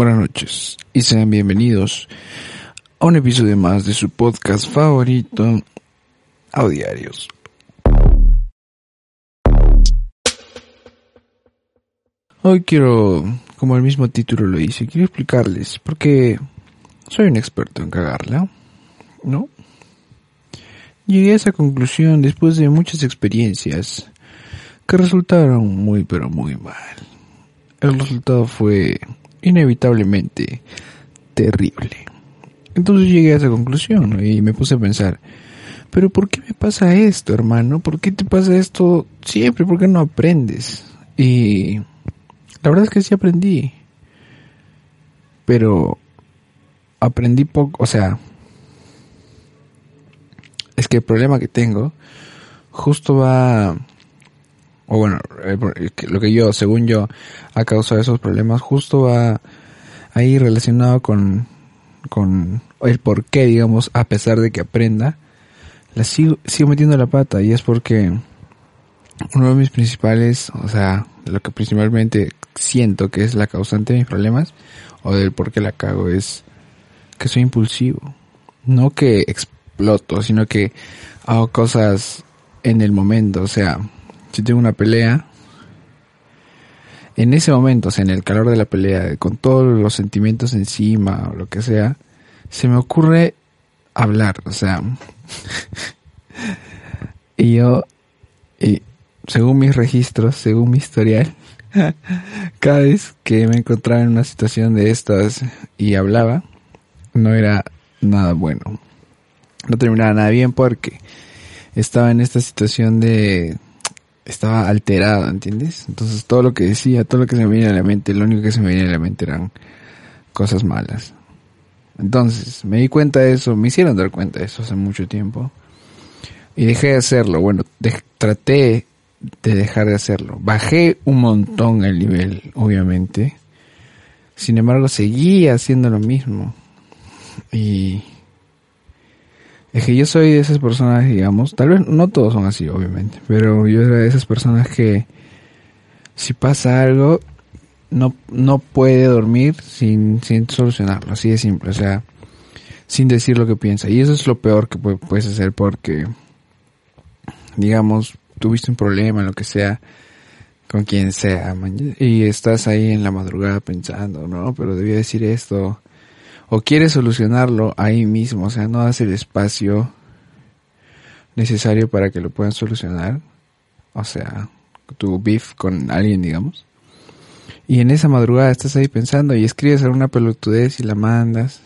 buenas noches y sean bienvenidos a un episodio más de su podcast favorito, Audiarios. Hoy quiero, como el mismo título lo dice, quiero explicarles por qué soy un experto en cagarla, ¿no? Llegué a esa conclusión después de muchas experiencias que resultaron muy pero muy mal. El resultado fue inevitablemente terrible. Entonces llegué a esa conclusión y me puse a pensar, pero ¿por qué me pasa esto, hermano? ¿Por qué te pasa esto siempre? ¿Por qué no aprendes? Y la verdad es que sí aprendí. Pero aprendí poco, o sea, es que el problema que tengo justo va o bueno, eh, lo que yo, según yo, ha causado esos problemas, justo va ahí relacionado con, con el por qué, digamos, a pesar de que aprenda, la sigo, sigo metiendo la pata y es porque uno de mis principales, o sea, lo que principalmente siento que es la causante de mis problemas o del por qué la cago es que soy impulsivo. No que exploto, sino que hago cosas en el momento, o sea, si tengo una pelea, en ese momento, o sea, en el calor de la pelea, con todos los sentimientos encima o lo que sea, se me ocurre hablar, o sea, y yo, y según mis registros, según mi historial, cada vez que me encontraba en una situación de estas y hablaba, no era nada bueno. No terminaba nada bien porque estaba en esta situación de estaba alterado, ¿entiendes? Entonces todo lo que decía, todo lo que se me venía a la mente, lo único que se me venía a la mente eran cosas malas. Entonces me di cuenta de eso, me hicieron dar cuenta de eso hace mucho tiempo. Y dejé de hacerlo. Bueno, traté de dejar de hacerlo. Bajé un montón el nivel, obviamente. Sin embargo, seguía haciendo lo mismo. Y es que yo soy de esas personas, digamos, tal vez no todos son así, obviamente, pero yo era de esas personas que si pasa algo, no, no puede dormir sin, sin solucionarlo, así de simple, o sea, sin decir lo que piensa. Y eso es lo peor que puedes hacer porque, digamos, tuviste un problema, lo que sea, con quien sea, y estás ahí en la madrugada pensando, no, pero debía decir esto, o quieres solucionarlo ahí mismo, o sea, no das el espacio necesario para que lo puedan solucionar, o sea, tu beef con alguien, digamos. Y en esa madrugada estás ahí pensando y escribes alguna pelotudez y la mandas.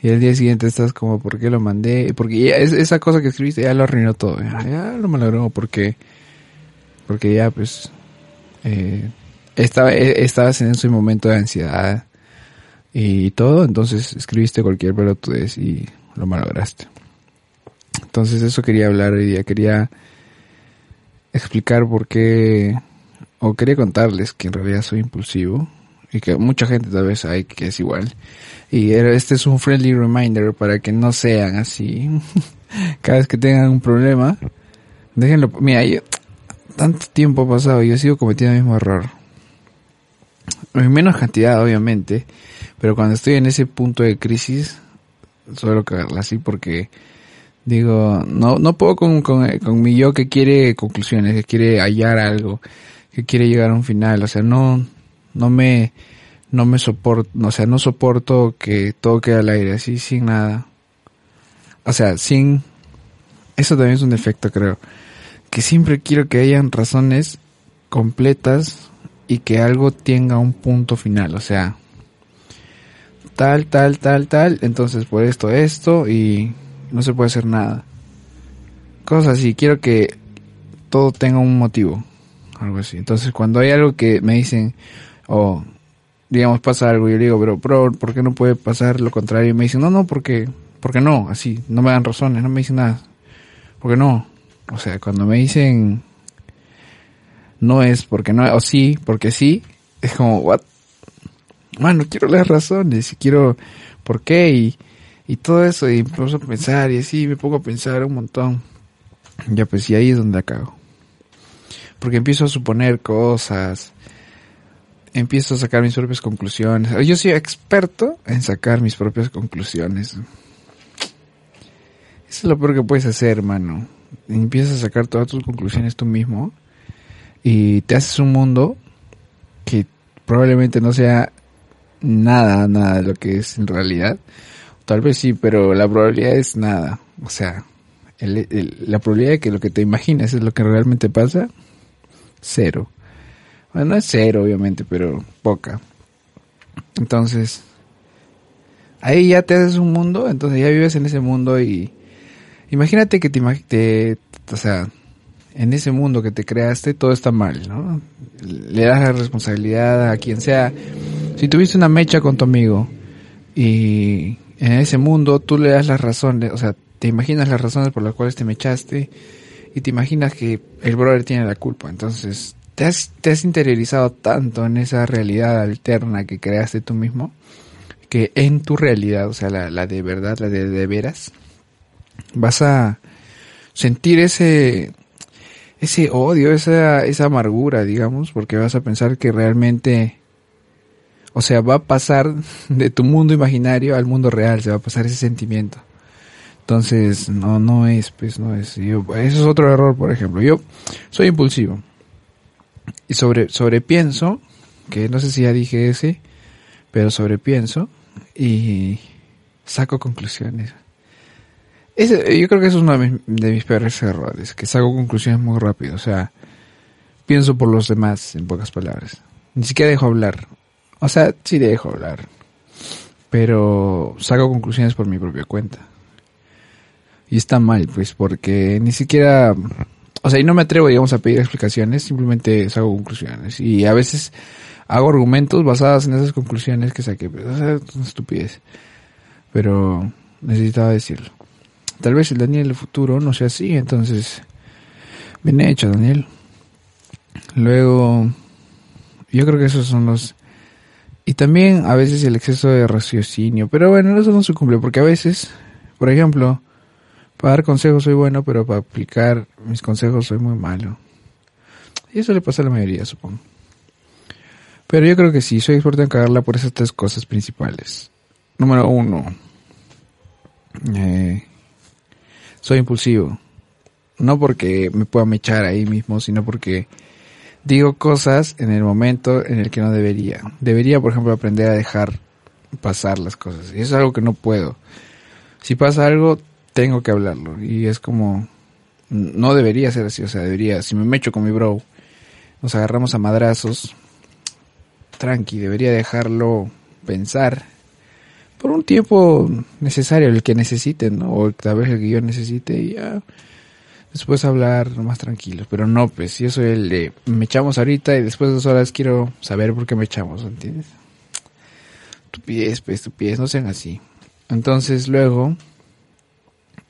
Y el día siguiente estás como, ¿por qué lo mandé? Porque ya esa cosa que escribiste ya lo arruinó todo. Ya, lo malogró porque, porque ya pues, eh, estaba, eh, estabas en ese momento de ansiedad y todo, entonces escribiste cualquier pelotudez y lo malograste. Entonces eso quería hablar hoy día, quería explicar por qué, o quería contarles que en realidad soy impulsivo y que mucha gente tal vez hay que es igual. Y este es un friendly reminder para que no sean así. Cada vez que tengan un problema, déjenlo. Mira, yo, tanto tiempo ha pasado y yo sigo cometiendo el mismo error. En menos cantidad, obviamente pero cuando estoy en ese punto de crisis, suelo cagarla así porque digo, no, no puedo con, con, mi yo que quiere conclusiones, que quiere hallar algo, que quiere llegar a un final, o sea, no, no me, no me soporto, o sea, no soporto que todo quede al aire, así, sin nada. O sea, sin, eso también es un defecto, creo, que siempre quiero que hayan razones completas y que algo tenga un punto final, o sea, tal, tal, tal, tal, entonces por esto, esto y no se puede hacer nada. Cosas así, quiero que todo tenga un motivo, algo así. Entonces cuando hay algo que me dicen, o digamos pasa algo, yo digo, pero, pero, ¿por qué no puede pasar lo contrario? Y me dicen, no, no, porque, porque no, así, no me dan razones, no me dicen nada. Porque no. O sea, cuando me dicen no es porque no, o sí, porque sí, es como, what? Bueno, quiero las razones y quiero por qué y, y todo eso y empiezo a pensar y así me pongo a pensar un montón. Ya pues y ahí es donde acabo. Porque empiezo a suponer cosas empiezo a sacar mis propias conclusiones. Yo soy experto en sacar mis propias conclusiones. Eso es lo peor que puedes hacer, hermano. Empiezas a sacar todas tus conclusiones tú mismo y te haces un mundo que probablemente no sea nada, nada de lo que es en realidad. Tal vez sí, pero la probabilidad es nada. O sea, la probabilidad de que lo que te imaginas es lo que realmente pasa, cero. Bueno, no es cero, obviamente, pero poca. Entonces, ahí ya te haces un mundo, entonces ya vives en ese mundo y imagínate que te, te o sea, en ese mundo que te creaste todo está mal, ¿no? Le das la responsabilidad a quien sea. Si tuviste una mecha con tu amigo y en ese mundo tú le das las razones, o sea, te imaginas las razones por las cuales te mechaste y te imaginas que el brother tiene la culpa. Entonces, te has, te has interiorizado tanto en esa realidad alterna que creaste tú mismo que en tu realidad, o sea, la, la de verdad, la de de veras, vas a sentir ese ese odio, esa, esa amargura, digamos, porque vas a pensar que realmente, o sea, va a pasar de tu mundo imaginario al mundo real, se va a pasar ese sentimiento. Entonces, no, no es, pues, no es. Yo, eso es otro error, por ejemplo. Yo soy impulsivo. Y sobre, sobrepienso, que no sé si ya dije ese, pero sobrepienso y saco conclusiones yo creo que eso es uno de mis, peores errores, que saco conclusiones muy rápido, o sea, pienso por los demás, en pocas palabras. Ni siquiera dejo hablar. O sea, sí dejo hablar, pero saco conclusiones por mi propia cuenta. Y está mal, pues, porque ni siquiera, o sea, y no me atrevo, digamos, a pedir explicaciones, simplemente saco conclusiones. Y a veces hago argumentos basados en esas conclusiones que saqué, pues, o sea, es una estupidez. Pero necesitaba decirlo. Tal vez el Daniel del futuro no sea así, entonces, bien hecho, Daniel. Luego, yo creo que esos son los... Y también a veces el exceso de raciocinio, pero bueno, eso no se cumple, porque a veces, por ejemplo, para dar consejos soy bueno, pero para aplicar mis consejos soy muy malo. Y eso le pasa a la mayoría, supongo. Pero yo creo que sí, soy experto en cagarla por esas tres cosas principales. Número uno, eh, soy impulsivo. No porque me pueda mechar ahí mismo, sino porque digo cosas en el momento en el que no debería. Debería, por ejemplo, aprender a dejar pasar las cosas. Y eso es algo que no puedo. Si pasa algo, tengo que hablarlo. Y es como, no debería ser así. O sea, debería, si me mecho con mi bro, nos agarramos a madrazos, tranqui, debería dejarlo pensar por un tiempo necesario, el que necesiten, ¿no? O tal vez el que yo necesite y ya después hablar más tranquilos. Pero no, pues yo soy el de me echamos ahorita y después de dos horas quiero saber por qué me echamos, ¿entiendes? pies, pues pies, no sean así. Entonces luego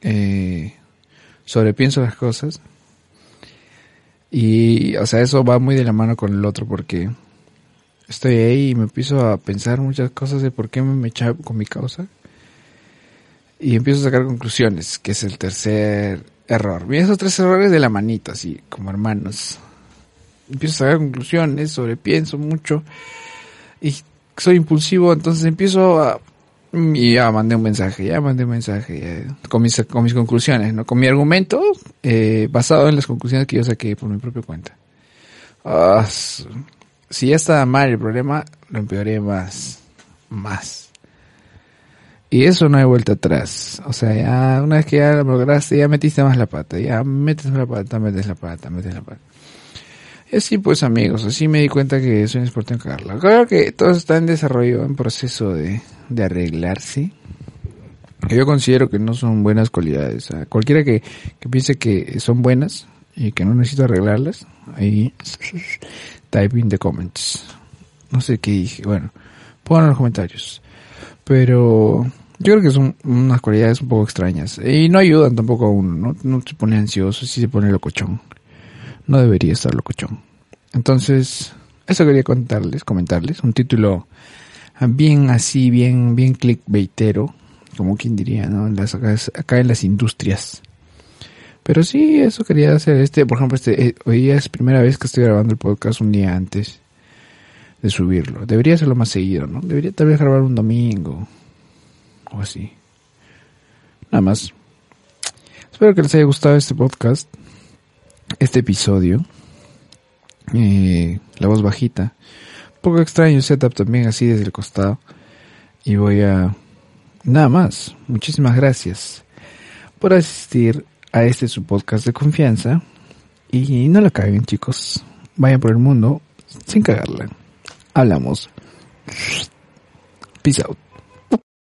eh, sobrepienso las cosas y, o sea, eso va muy de la mano con el otro porque estoy ahí y me empiezo a pensar muchas cosas de por qué me eché con mi causa. Y empiezo a sacar conclusiones, que es el tercer error. Mira esos tres errores de la manita, así como hermanos. Empiezo a sacar conclusiones, sobrepienso mucho y soy impulsivo, entonces empiezo a... Y ya mandé un mensaje, ya mandé un mensaje con, mis, con mis conclusiones, ¿no? Con mi argumento eh, basado en las conclusiones que yo saqué por mi propia cuenta. Ah, si ya estaba mal el problema, lo empeoré más, más. Y eso no hay vuelta atrás. O sea, ya una vez que ya lo lograste, ya metiste más la pata. Ya metes la pata, metes la pata, metes la pata. Y así pues amigos, así me di cuenta que soy un experto en cagarla. Claro que todo está en desarrollo, en proceso de, de arreglarse. Yo considero que no son buenas cualidades. cualquiera que, que piense que son buenas y que no necesito arreglarlas, ahí type in the comments. No sé qué dije. Bueno, pongan en los comentarios. Pero yo creo que son unas cualidades un poco extrañas. Y no ayudan tampoco a uno. No, se pone ansioso, si se pone locochón. No debería estar locochón. Entonces, eso quería contarles, comentarles. Un título bien así, bien, bien clickbaitero. Como quien diría, ¿no? Las, acá en las industrias. Pero sí, eso quería hacer. Este, por ejemplo, este, eh, hoy es primera vez que estoy grabando el podcast un día antes de subirlo. Debería hacerlo más seguido, ¿no? Debería tal vez grabar un domingo o así. Nada más. Espero que les haya gustado este podcast, este episodio. Eh, la voz bajita. Un poco extraño setup también así desde el costado. Y voy a... Nada más. Muchísimas gracias por asistir a este su podcast de confianza. Y no la caguen chicos. Vayan por el mundo sin cagarla. Hablamos. Peace out.